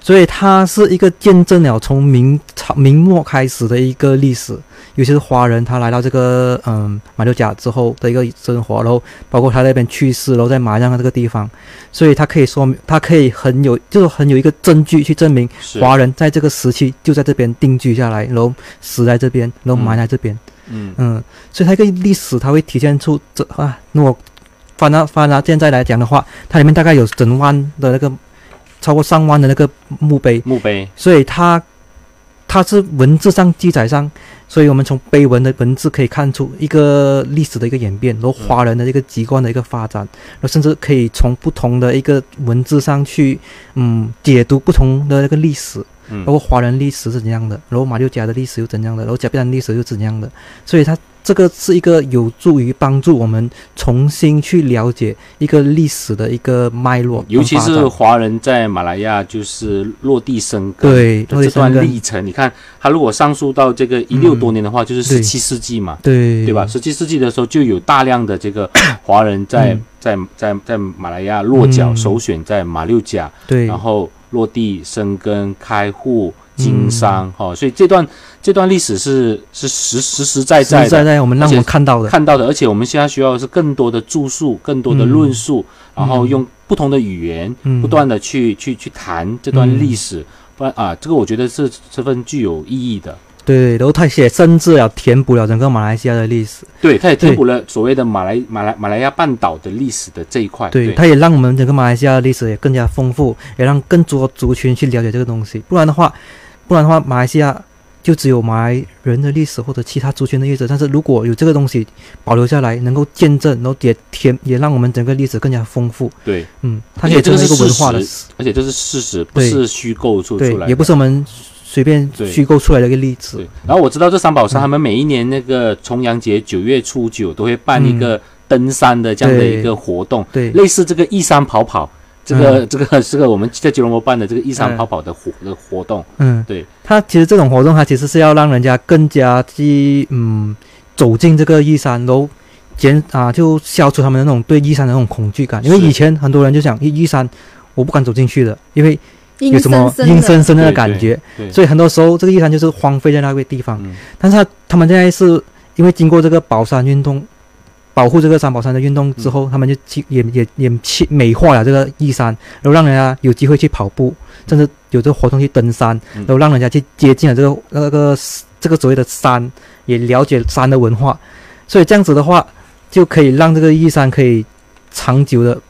所以它是一个见证了从明朝明末开始的一个历史，尤其是华人他来到这个嗯马六甲之后的一个生活，然后包括他那边去世，然后在马来这个地方，所以他可以说明，他可以很有就是很有一个证据去证明华人在这个时期就在这边定居下来，然后死在这边，然后埋在这边，嗯。嗯，所以它一个历史它会体现出这啊，那我翻到翻到现在来讲的话，它里面大概有整万的那个超过上万的那个墓碑，墓碑，所以它它是文字上记载上，所以我们从碑文的文字可以看出一个历史的一个演变，然后华人的一个籍贯的一个发展，然后甚至可以从不同的一个文字上去嗯解读不同的那个历史，嗯。包括华人历史是怎样的，然后马六甲的历史又怎样的，然后甲必丹历史又怎样的，所以它这个是一个有助于帮助我们重新去了解一个历史的一个脉络，尤其是华人在马来亚就是落地生根对的这段历程。你看，他如果上溯到这个一六多年的话，就是十七世纪嘛，对对吧？？十七世纪的时候就有大量的这个 华人在、嗯在在在马来亚落脚，嗯首选在马六甲，对，然后落地生根、开户、经商，哈、所以这段这段历史是是实实实在在。我们让我们看到的，看到的，而且我们现在需要的是更多的著述、更多的论述，然后用不同的语言，嗯不断的去去去谈这段历史，不然啊，这个我觉得是十分具有意义的。对，然后他也甚至要填补了整个马来西亚的历史，对，他也填补了所谓的马来马来马来亚半岛的历史的这一块。对，他也让我们整个马来西亚的历史也更加丰富，也让更多族群去了解这个东西。不然的话，不然的话，马来西亚就只有马来人的历史或者其他族群的历史。但是如果有这个东西保留下来，能够见证，然后也填，也让我们整个历史更加丰富。对，嗯，它而且这个是也成为一个文化的史，而且这是事实，不是虚构出出来，的。对也不是我们随便虚构出来的一个例子对。。然后我知道这三宝嗯山他们每一年那个重阳节九月初九都会办一个登山的这样的一个活动，对，类似这个一山跑跑。这个、这个 是个我们在吉隆坡办的这个一山嗯跑跑的活、的活动，嗯，对，它其实这种活动，它其实是要让人家更加去嗯走进这个一山，然后减啊就消除他们那种对玉山的那种恐惧感。因为以前很多人就想，玉玉山我不敢走进去的，因为有什么阴森森的感觉，对，所以很多时候这个玉山就是荒废在那个地方。嗯，但是他他们现在是因为经过这个宝山运动。保护这个三宝山的运动之后，他们就去也也也去美化了这个义山，然后让人家有机会去跑步，甚至有这个活动去登山，嗯。然后让人家去接近了这个那个这个所谓的山，也了解山的文化，所以这样子的话，就可以让这个义山可以长久的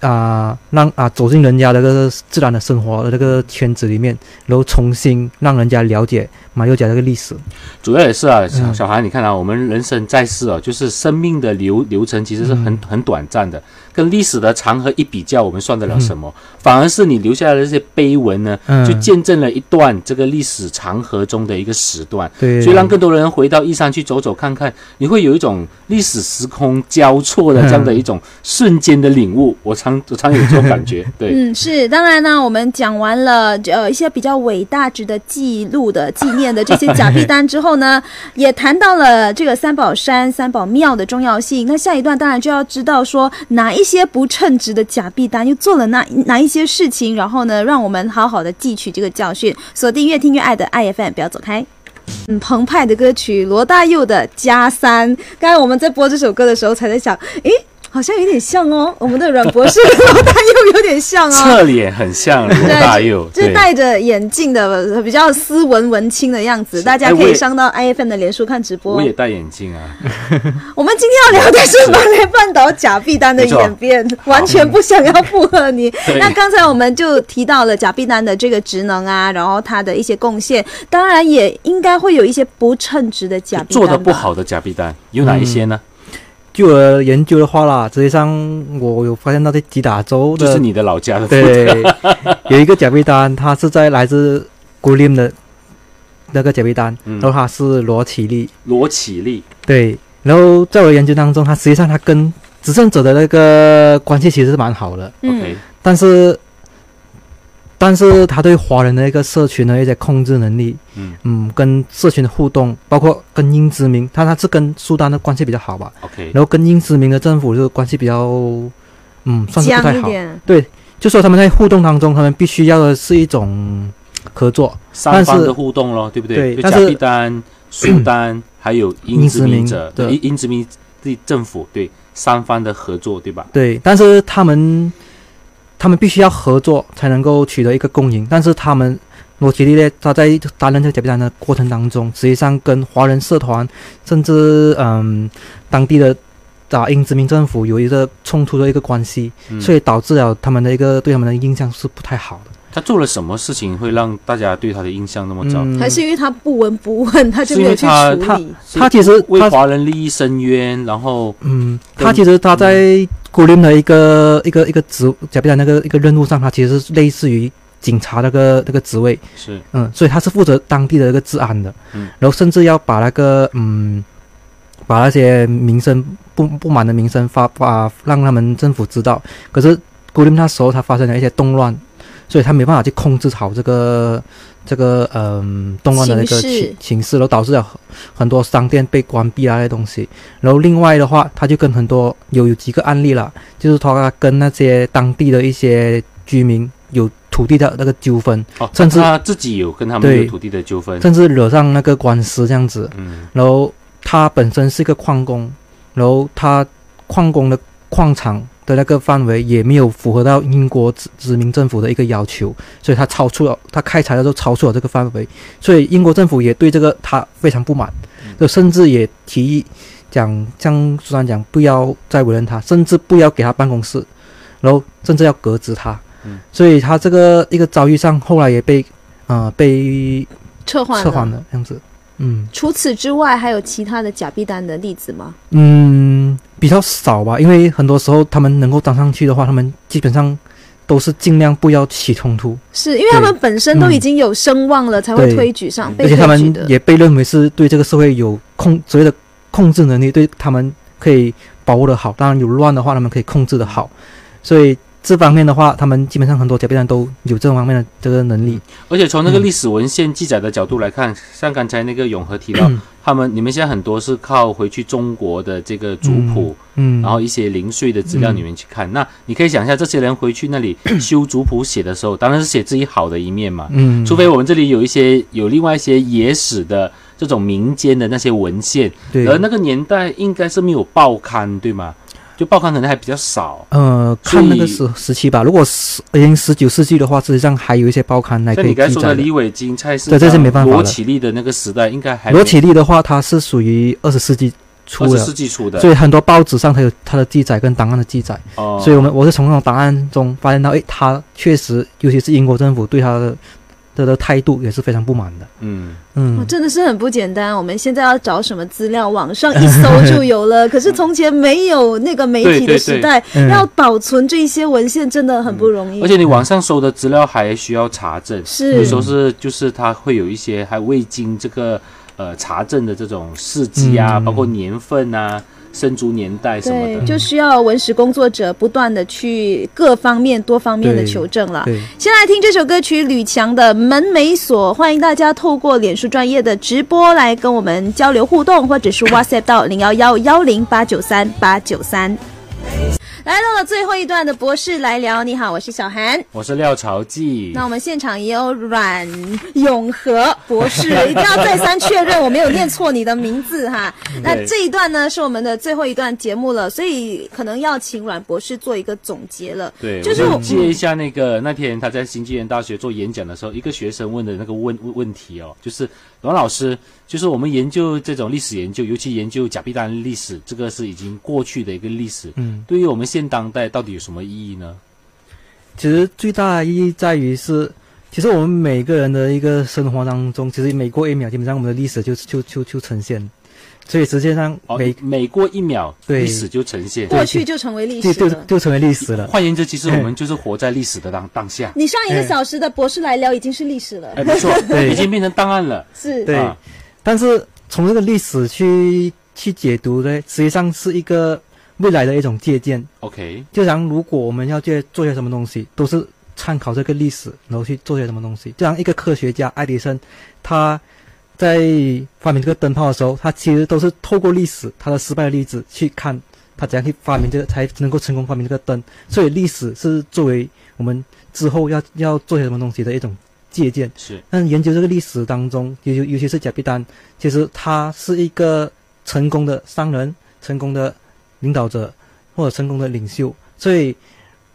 啊、让啊走进人家的这个自然的生活的这个圈子里面，然后重新让人家了解马六甲这个历史。主要也是啊，小嗯。小孩，你看啊，我们人生在世啊，就是生命的流流程其实是很、嗯。很短暂的，跟历史的长河一比较，我们算得了嗯什么？反而是你留下来的这些碑文呢，嗯，就见证了一段这个历史长河中的一个时段。对，所以让更多人回到义山去走走看看，你会有一种历史时空交错的这样的一种瞬间的领悟。我常我常有这种感觉，对，嗯，是，当然呢，我们讲完了呃一些比较伟大、值得记录的、纪念的这些假币单之后呢，也谈到了这个三宝山、三宝庙的重要性。那下一段当然就要知道说哪一一些不称职的假币单又做了哪哪一些事情，然后呢，让我们好好的汲取这个教训。锁定越听越爱的爱 FM，不要走开。嗯，澎湃的歌曲，罗大佑的《加三》。刚才我们在播这首歌的时候，才在想，诶，好像有点像哦，我们的阮博士跟罗大佑有点像哦。侧脸很像罗大佑，就是。戴着眼镜的，比较斯文文青的样子，大家可以上到 IFM 的脸书看直播我。也戴眼镜啊，我们今天要聊的是马来半岛假币单的 演变，完全不想要附和你。那刚才我们就提到了假币单的这个职能啊，然后它的一些贡献，当然也应该会有一些不称职的假币单做的不。好的假币单有哪一些呢？据我研究的话啦，实际上我有发现到在吉打州的就是你的老家的，对，有一个假币单，它是在来自古林的那个假币单，嗯然后它是罗启利，罗启利，对，然后在我的研究当中，它实际上它跟执政者的那个关系其实是蛮好的，嗯 OK，但是但是他对华人的一个社群的一些控制能力，嗯嗯，跟社群的互动，包括跟英殖民，他他是跟苏丹的关系比较好吧，OK，然后跟英殖民的政府就关系比较，嗯，算是不僵太好。对，就说他们在互动当中，他们必须要的是一种合作，但是三方的互动咯，对不对？对但是苏丹 还有英殖民者英殖民英英殖民地政府，对三方的合作，对吧？对，但是他们他们必须要合作才能够取得一个共赢，但是他们罗奇利呢，他在担任这个假币单的过程当中，实际上跟华人社团甚至嗯当地的啊英殖民政府有一个冲突的一个关系，嗯所以导致了他们的一个对他们的印象是不太好的。他做了什么事情会让大家对他的印象那么糟？嗯还是因为他不闻不问，他就是没有去他他处理。是他其实为华人利益伸冤，然后嗯，他其实他在古林的一个一个一个职假比讲那个一个任务上，他其实是类似于警察那个那个职位，是嗯，所以他是负责当地的一个治安的，嗯，然后甚至要把那个嗯，把那些民生不不满的民生发发让他们政府知道。可是古林那时候他发生了一些动乱，所以他没办法去控制好这个这个嗯、动乱的那个形形势，然后导致了很多商店被关闭啊那些东西。然后另外的话，他就跟很多有有几个案例了，就是他跟那些当地的一些居民有土地的那个纠纷，哦，甚至他自己有跟他们有土地的纠纷，甚至惹上那个官司这样子。嗯然后他本身是一个矿工，然后他矿工的矿场的那个范围也没有符合到英国殖殖民政府的一个要求，所以他超出了他开采的时候超出了这个范围，所以英国政府也对这个他非常不满，就甚至也提议讲像苏珊讲不要再委任他，甚至不要给他办公室，然后甚至要革职他，嗯。所以他这个一个遭遇上后来也被呃被撤换撤换了。了这样子，嗯。除此之外，还有其他的假币单的例子吗？嗯，比较少吧，因为很多时候他们能够当上去的话，他们基本上都是尽量不要起冲突，是因为他们本身都已经有声望了，才会推举上，被而且他们。也被认为是对这个社会有控所谓的控制能力，对他们可以保护的好。当然有乱的话，他们可以控制的好，所以这方面的话，他们基本上很多假币人都有这方面的这个能力。而且从那个历史文献记载的角度来看，像刚才那个永和提到，他们你们现在很多是靠回去中国的这个族谱，嗯，然后一些零碎的资料里面去看。那你可以想一下，这些人回去那里 修族谱写的时候，当然是写自己好的一面嘛。嗯，除非我们这里有一些有另外一些野史的这种民间的那些文献，对，而那个年代应该是没有报刊，对吗？就报刊可能还比较少。呃，看那个时时期吧。如果十已经十九世纪的话，实际上还有一些报刊来可像你刚才以记载的。说的李伟金、蔡世对这是没办法的罗启立的那个时代，应该还罗启立的话，它是属于二十世纪初的二十世，纪初的，所以很多报纸上它有它的记载跟档案的记载。哦，所以我们我是从那种档案中发现到，诶，他确实，尤其是英国政府对他的的的态度也是非常不满的。嗯，哇嗯，真的是很不简单。我们现在要找什么资料，网上一搜 就有了。可是从前没有那个媒体的时代，嗯要保存这些文献真的很不容易。而且你网上搜的资料还需要查证，是有时候是就是它会有一些还未经这个呃查证的这种事迹啊，嗯包括年份啊、生卒年代什么，的。就需要文史工作者不断的去各方面、多方面的求证了。先来听这首歌曲吕强的《门没锁》，欢迎大家透过脸书专业的直播来跟我们交流互动，或者是 WhatsApp 到零幺幺幺零八九三八九三。来到了最后一段的博士来聊，你好，我是小韩。我是廖朝记，那我们现场也有阮永和博士，一定要再三确认我没有念错你的名字哈。那这一段呢是我们的最后一段节目了，所以可能要请阮博士做一个总结了。对，就是我接一下那个那天他在新纪元大学做演讲的时候，一个学生问的那个问问问题哦，就是阮老师，就是我们研究这种历史研究，尤其研究假币单历史，这个是已经过去的一个历史，嗯，对于我们现当代到底有什么意义呢？其实最大的意义在于是，其实我们每个人的一个生活当中，其实每过一秒，基本上我们的历史就就就就呈现，所以实际上哦每，每过一秒，对历史就呈现。过去就成为历就就史了。就成为历史了。换言之，其实我们就是活在历史的当当下。你上一个小时的博士来聊已经是历史了，哎，没错，对已经变成档案了。是对啊但是从这个历史去去解读呢，实际上是一个未来的一种借鉴。，OK，就像如果我们要去做些什么东西，都是参考这个历史，然后去做些什么东西。就像一个科学家爱迪生，他在发明这个灯泡的时候，他其实都是透过历史他的失败的例子去看他怎样去发明这个，才能够成功发明这个灯。所以历史是作为我们之后要要做些什么东西的一种借鉴。是但研究这个历史当中，尤尤其是贾碧丹，其实他是一个成功的商人、成功的领导者或者成功的领袖，所以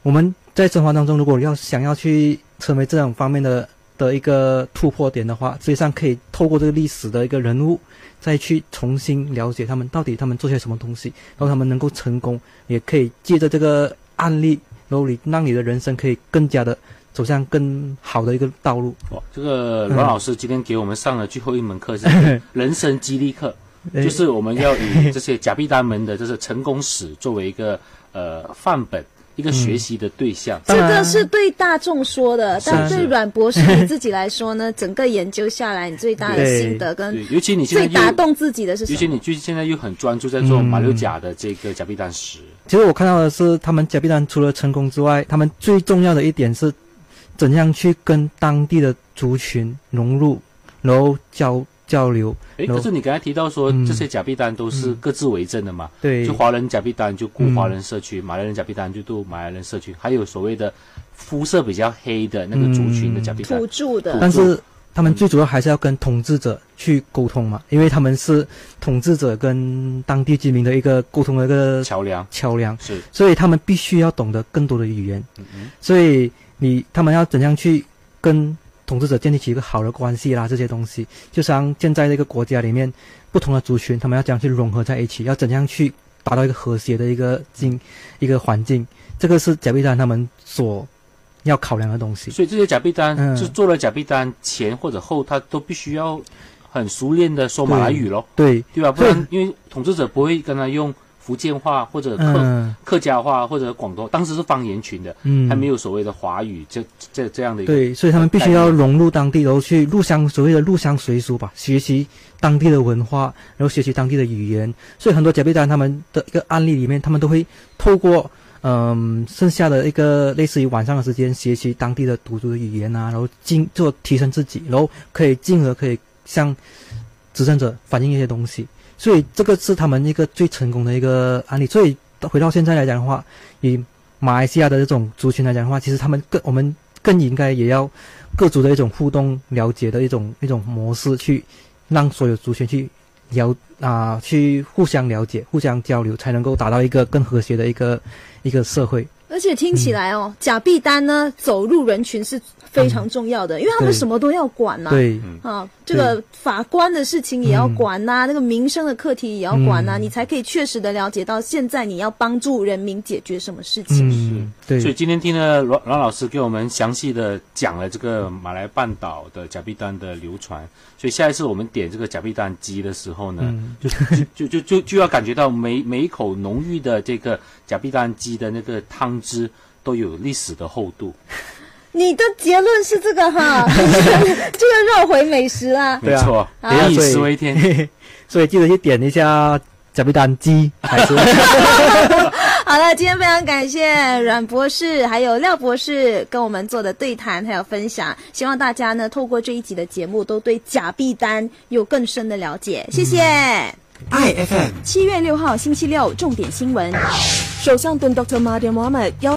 我们在生活当中，如果要想要去成为这种方面的的一个突破点的话，实际上可以透过这个历史的一个人物，再去重新了解他们到底他们做些什么东西，然后他们能够成功，也可以借着这个案例，然后你让你的人生可以更加的走向更好的一个道路。哇，这个嗯阮老师今天给我们上了最后一门课是人生激励课，呃 就是我们要以这些假币单门的这是成功史作为一个呃范本，一个学习的对象。这个是对大众说的，但对阮博士你自己来说呢？整个研究下来，你最大的心得跟，尤其你现在最打，动自己的是什么？尤其你最现在又很专注在做嗯马六甲的这个甲必丹石。其实我看到的是，他们甲必丹除了成功之外，他们最重要的一点是，怎样去跟当地的族群融入，然后交交流。哎，可是你刚才提到说嗯这些假币单都是各自为政的嘛？对就，华人假币单就顾嗯华人社区，马来人假币单就顾马来人社区，还有所谓的肤色比较黑的那个族群的假币单。土著的，但是他们最主要还是要跟统治者去沟通嘛，因为他们是统治者跟当地居民的一个沟通的一个桥梁桥梁，是，所以他们必须要懂得更多的语言。嗯嗯，所以你他们要怎样去跟统治者建立起一个好的关系啦？这些东西，就像现在这个国家里面不同的族群，他们要怎样去融合在一起，要怎样去达到一个和谐的一个境一个环境，这个是贾碧丹他们所要考量的东西。所以这些甲必丹嗯就做了甲必丹前或者后，他都必须要很熟练的说马来语咯，对，对吧？不然因为统治者不会跟他用福建话或者客、嗯客家话或者广东，当时是方言群的，嗯，还没有所谓的华语这这这样的一个对，所以他们必须要融入当地，然后去入乡所谓的入乡随俗吧，学习当地的文化，然后学习当地的语言。所以很多甲必丹他们的一个案例里面，他们都会透过嗯剩下的一个类似于晚上的时间学习当地的土著的语言啊，然后进做提升自己，然后可以进而可以向执政者反映一些东西。所以这个是他们一个最成功的一个案例。所以回到现在来讲的话，以马来西亚的这种族群来讲的话，其实他们更我们更应该也要各族的一种互动了解的一种一种模式，去让所有族群去了啊、去互相了解、互相交流，才能够达到一个更和谐的一个一个社会。而且听起来哦，甲必丹呢走入人群是非常重要的，因为他们什么都要管呐、对，啊，这个法官的事情也要管呐、那个民生的课题也要管呐、嗯。你才可以确实的了解到现在你要帮助人民解决什么事情。嗯，对，所以今天听了阮阮老师给我们详细的讲了这个马来半岛的假币单的流传，所以下一次我们点这个假币单鸡的时候呢，嗯。就就就就就要感觉到每每一口浓郁的这个假币单鸡的那个汤汁都有历史的厚度。你的结论是这个哈，这个绕回美食啊没错，啊。民以所以食为天。所以记得去点一下甲必丹鸡。好了，今天非常感谢阮博士还有廖博士跟我们做的对谈还有分享，希望大家呢透过这一集的节目都对甲必丹有更深的了解。谢谢。IFM。七月六号星期六，重点新闻，首相敦 Dr. Mahathir Mohamad 邀。